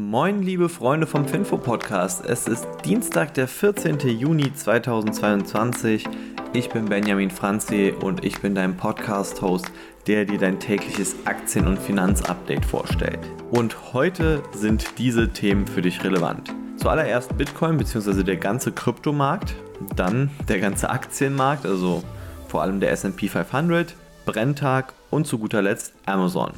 Moin, liebe Freunde vom Finfo Podcast. Es ist Dienstag, der 14. Juni 2022. Ich bin Benjamin Franzi und ich bin dein Podcast-Host, der dir dein tägliches Aktien- und Finanzupdate vorstellt. Und heute sind diese Themen für dich relevant. Zuallererst Bitcoin bzw. der ganze Kryptomarkt, dann der ganze Aktienmarkt, also vor allem der SP 500, Brenntag und zu guter Letzt Amazon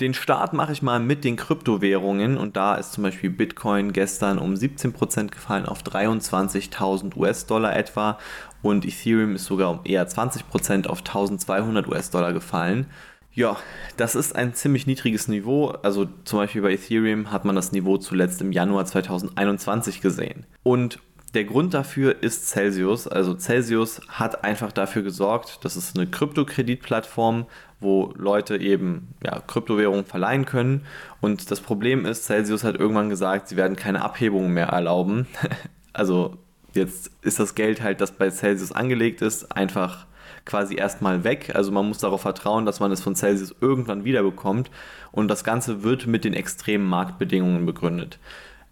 den Start mache ich mal mit den Kryptowährungen und da ist zum Beispiel Bitcoin gestern um 17% gefallen auf 23.000 US-Dollar etwa und Ethereum ist sogar um eher 20% auf 1200 US-Dollar gefallen. Ja, das ist ein ziemlich niedriges Niveau. Also zum Beispiel bei Ethereum hat man das Niveau zuletzt im Januar 2021 gesehen. Und der Grund dafür ist Celsius. Also Celsius hat einfach dafür gesorgt, das ist eine Kryptokreditplattform, wo Leute eben ja, Kryptowährungen verleihen können. Und das Problem ist, Celsius hat irgendwann gesagt, sie werden keine Abhebungen mehr erlauben. also jetzt ist das Geld halt, das bei Celsius angelegt ist, einfach quasi erstmal weg. Also man muss darauf vertrauen, dass man es von Celsius irgendwann wiederbekommt. Und das Ganze wird mit den extremen Marktbedingungen begründet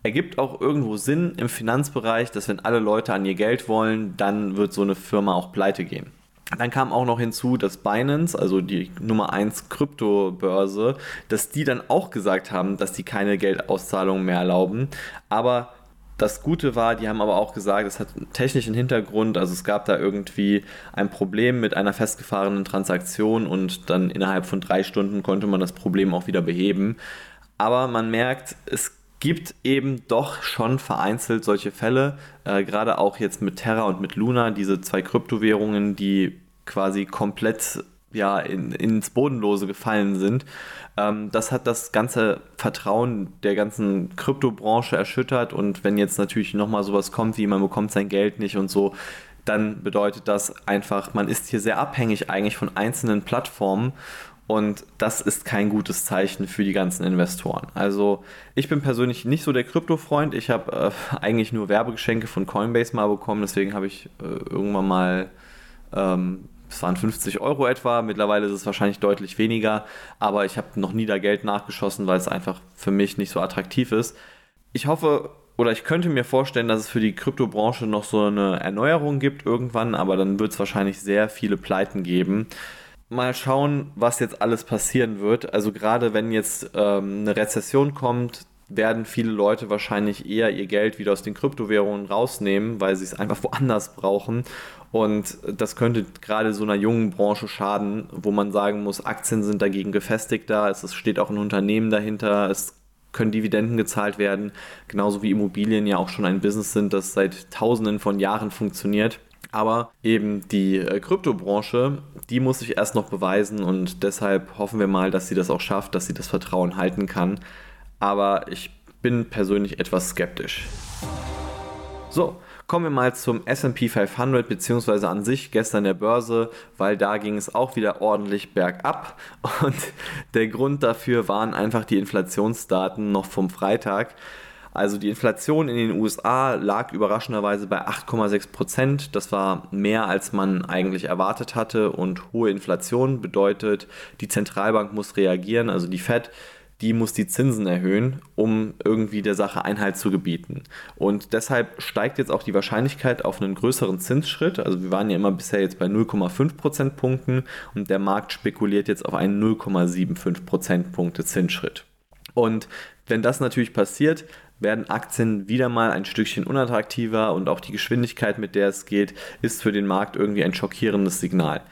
ergibt auch irgendwo Sinn im Finanzbereich, dass wenn alle Leute an ihr Geld wollen, dann wird so eine Firma auch pleite gehen. Dann kam auch noch hinzu, dass Binance, also die Nummer 1 Kryptobörse, dass die dann auch gesagt haben, dass die keine Geldauszahlungen mehr erlauben. Aber das Gute war, die haben aber auch gesagt, es hat einen technischen Hintergrund, also es gab da irgendwie ein Problem mit einer festgefahrenen Transaktion und dann innerhalb von drei Stunden konnte man das Problem auch wieder beheben. Aber man merkt, es gibt eben doch schon vereinzelt solche Fälle, äh, gerade auch jetzt mit Terra und mit Luna, diese zwei Kryptowährungen, die quasi komplett ja, in, ins Bodenlose gefallen sind. Ähm, das hat das ganze Vertrauen der ganzen Kryptobranche erschüttert und wenn jetzt natürlich nochmal sowas kommt, wie man bekommt sein Geld nicht und so, dann bedeutet das einfach, man ist hier sehr abhängig eigentlich von einzelnen Plattformen und das ist kein gutes Zeichen für die ganzen Investoren. Also ich bin persönlich nicht so der Krypto-Freund. Ich habe äh, eigentlich nur Werbegeschenke von Coinbase mal bekommen. Deswegen habe ich äh, irgendwann mal, ähm, es waren 50 Euro etwa. Mittlerweile ist es wahrscheinlich deutlich weniger. Aber ich habe noch nie da Geld nachgeschossen, weil es einfach für mich nicht so attraktiv ist. Ich hoffe, oder ich könnte mir vorstellen, dass es für die Kryptobranche noch so eine Erneuerung gibt irgendwann, aber dann wird es wahrscheinlich sehr viele Pleiten geben mal schauen, was jetzt alles passieren wird. Also gerade wenn jetzt ähm, eine Rezession kommt, werden viele Leute wahrscheinlich eher ihr Geld wieder aus den Kryptowährungen rausnehmen, weil sie es einfach woanders brauchen. Und das könnte gerade so einer jungen Branche schaden, wo man sagen muss, Aktien sind dagegen gefestigter, es steht auch ein Unternehmen dahinter, es können Dividenden gezahlt werden, genauso wie Immobilien ja auch schon ein Business sind, das seit tausenden von Jahren funktioniert. Aber eben die äh, Kryptobranche, die muss sich erst noch beweisen und deshalb hoffen wir mal, dass sie das auch schafft, dass sie das Vertrauen halten kann. Aber ich bin persönlich etwas skeptisch. So, kommen wir mal zum SP 500 beziehungsweise an sich gestern der Börse, weil da ging es auch wieder ordentlich bergab und der Grund dafür waren einfach die Inflationsdaten noch vom Freitag. Also die Inflation in den USA lag überraschenderweise bei 8,6 Prozent. Das war mehr, als man eigentlich erwartet hatte. Und hohe Inflation bedeutet, die Zentralbank muss reagieren, also die Fed die muss die Zinsen erhöhen, um irgendwie der Sache Einhalt zu gebieten. Und deshalb steigt jetzt auch die Wahrscheinlichkeit auf einen größeren Zinsschritt. Also wir waren ja immer bisher jetzt bei 0,5 Prozentpunkten und der Markt spekuliert jetzt auf einen 0,75 Prozentpunkte Zinsschritt. Und wenn das natürlich passiert, werden Aktien wieder mal ein Stückchen unattraktiver und auch die Geschwindigkeit, mit der es geht, ist für den Markt irgendwie ein schockierendes Signal.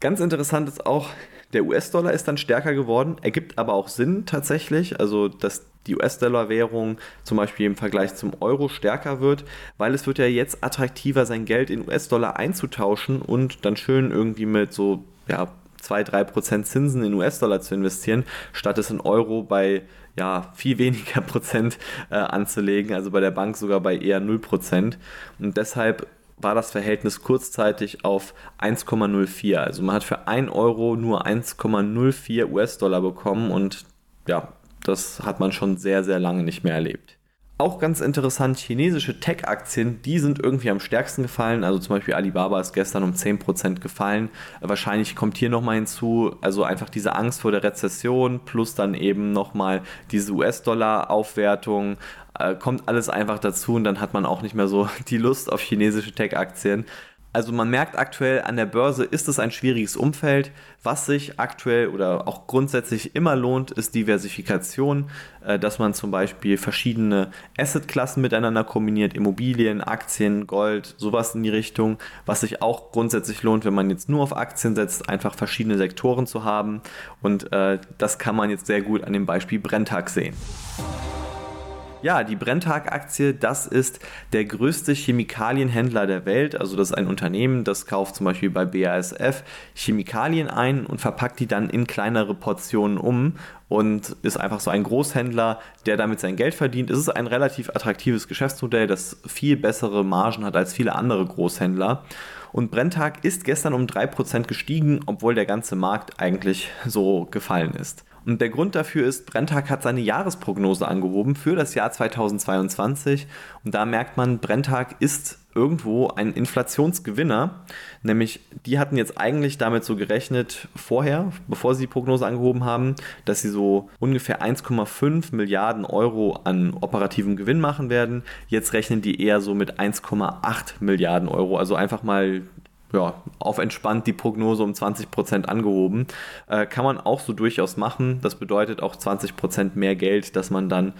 Ganz interessant ist auch, der US-Dollar ist dann stärker geworden, ergibt aber auch Sinn tatsächlich, also dass die US-Dollar-Währung zum Beispiel im Vergleich zum Euro stärker wird, weil es wird ja jetzt attraktiver, sein Geld in US-Dollar einzutauschen und dann schön irgendwie mit so ja, 2-3% Zinsen in US-Dollar zu investieren, statt es in Euro bei ja, viel weniger Prozent äh, anzulegen, also bei der Bank sogar bei eher 0%. Und deshalb war das Verhältnis kurzzeitig auf 1,04. Also man hat für 1 Euro nur 1,04 US-Dollar bekommen und ja, das hat man schon sehr, sehr lange nicht mehr erlebt. Auch ganz interessant, chinesische Tech-Aktien, die sind irgendwie am stärksten gefallen. Also zum Beispiel Alibaba ist gestern um 10% gefallen. Wahrscheinlich kommt hier nochmal hinzu, also einfach diese Angst vor der Rezession plus dann eben nochmal diese US-Dollar-Aufwertung. Äh, kommt alles einfach dazu und dann hat man auch nicht mehr so die Lust auf chinesische Tech-Aktien. Also man merkt aktuell an der Börse ist es ein schwieriges Umfeld. Was sich aktuell oder auch grundsätzlich immer lohnt, ist Diversifikation, äh, dass man zum Beispiel verschiedene Assetklassen miteinander kombiniert, Immobilien, Aktien, Gold, sowas in die Richtung. Was sich auch grundsätzlich lohnt, wenn man jetzt nur auf Aktien setzt, einfach verschiedene Sektoren zu haben. Und äh, das kann man jetzt sehr gut an dem Beispiel Brenntag sehen. Ja, die Brenntag-Aktie, das ist der größte Chemikalienhändler der Welt. Also das ist ein Unternehmen, das kauft zum Beispiel bei BASF Chemikalien ein und verpackt die dann in kleinere Portionen um und ist einfach so ein Großhändler, der damit sein Geld verdient. Es ist ein relativ attraktives Geschäftsmodell, das viel bessere Margen hat als viele andere Großhändler. Und Brenntag ist gestern um 3% gestiegen, obwohl der ganze Markt eigentlich so gefallen ist. Und der Grund dafür ist, Brenntag hat seine Jahresprognose angehoben für das Jahr 2022. Und da merkt man, Brenntag ist irgendwo ein Inflationsgewinner. Nämlich, die hatten jetzt eigentlich damit so gerechnet, vorher, bevor sie die Prognose angehoben haben, dass sie so ungefähr 1,5 Milliarden Euro an operativem Gewinn machen werden. Jetzt rechnen die eher so mit 1,8 Milliarden Euro. Also einfach mal ja, auf entspannt die Prognose um 20% angehoben. Äh, kann man auch so durchaus machen. Das bedeutet auch 20% mehr Geld, das man dann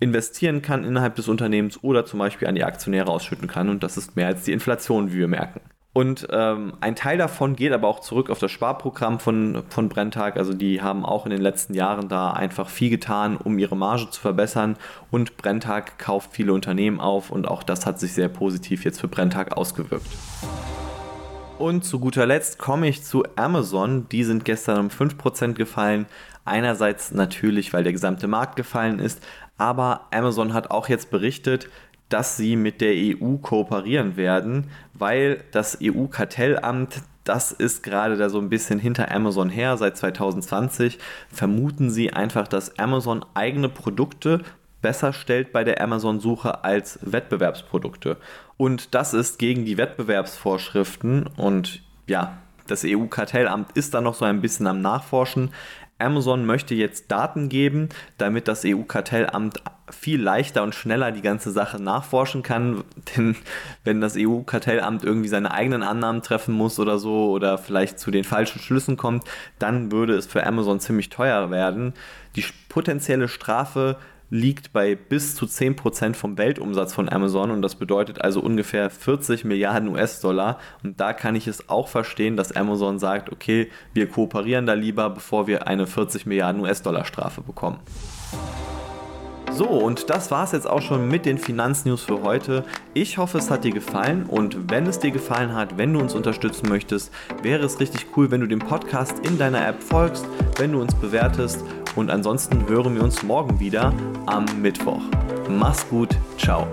investieren kann innerhalb des Unternehmens oder zum Beispiel an die Aktionäre ausschütten kann. Und das ist mehr als die Inflation, wie wir merken. Und ähm, ein Teil davon geht aber auch zurück auf das Sparprogramm von, von Brenntag. Also die haben auch in den letzten Jahren da einfach viel getan, um ihre Marge zu verbessern. Und Brenntag kauft viele Unternehmen auf und auch das hat sich sehr positiv jetzt für Brenntag ausgewirkt. Und zu guter Letzt komme ich zu Amazon. Die sind gestern um 5% gefallen. Einerseits natürlich, weil der gesamte Markt gefallen ist, aber Amazon hat auch jetzt berichtet, dass sie mit der EU kooperieren werden, weil das EU-Kartellamt, das ist gerade da so ein bisschen hinter Amazon her. Seit 2020 vermuten sie einfach, dass Amazon eigene Produkte besser stellt bei der Amazon-Suche als Wettbewerbsprodukte. Und das ist gegen die Wettbewerbsvorschriften und ja, das EU-Kartellamt ist da noch so ein bisschen am Nachforschen. Amazon möchte jetzt Daten geben, damit das EU-Kartellamt viel leichter und schneller die ganze Sache nachforschen kann. Denn wenn das EU-Kartellamt irgendwie seine eigenen Annahmen treffen muss oder so oder vielleicht zu den falschen Schlüssen kommt, dann würde es für Amazon ziemlich teuer werden. Die potenzielle Strafe liegt bei bis zu 10% vom Weltumsatz von Amazon und das bedeutet also ungefähr 40 Milliarden US-Dollar. Und da kann ich es auch verstehen, dass Amazon sagt, okay, wir kooperieren da lieber, bevor wir eine 40 Milliarden US-Dollar Strafe bekommen. So, und das war es jetzt auch schon mit den Finanznews für heute. Ich hoffe, es hat dir gefallen und wenn es dir gefallen hat, wenn du uns unterstützen möchtest, wäre es richtig cool, wenn du dem Podcast in deiner App folgst, wenn du uns bewertest und ansonsten hören wir uns morgen wieder am Mittwoch. Mach's gut, ciao.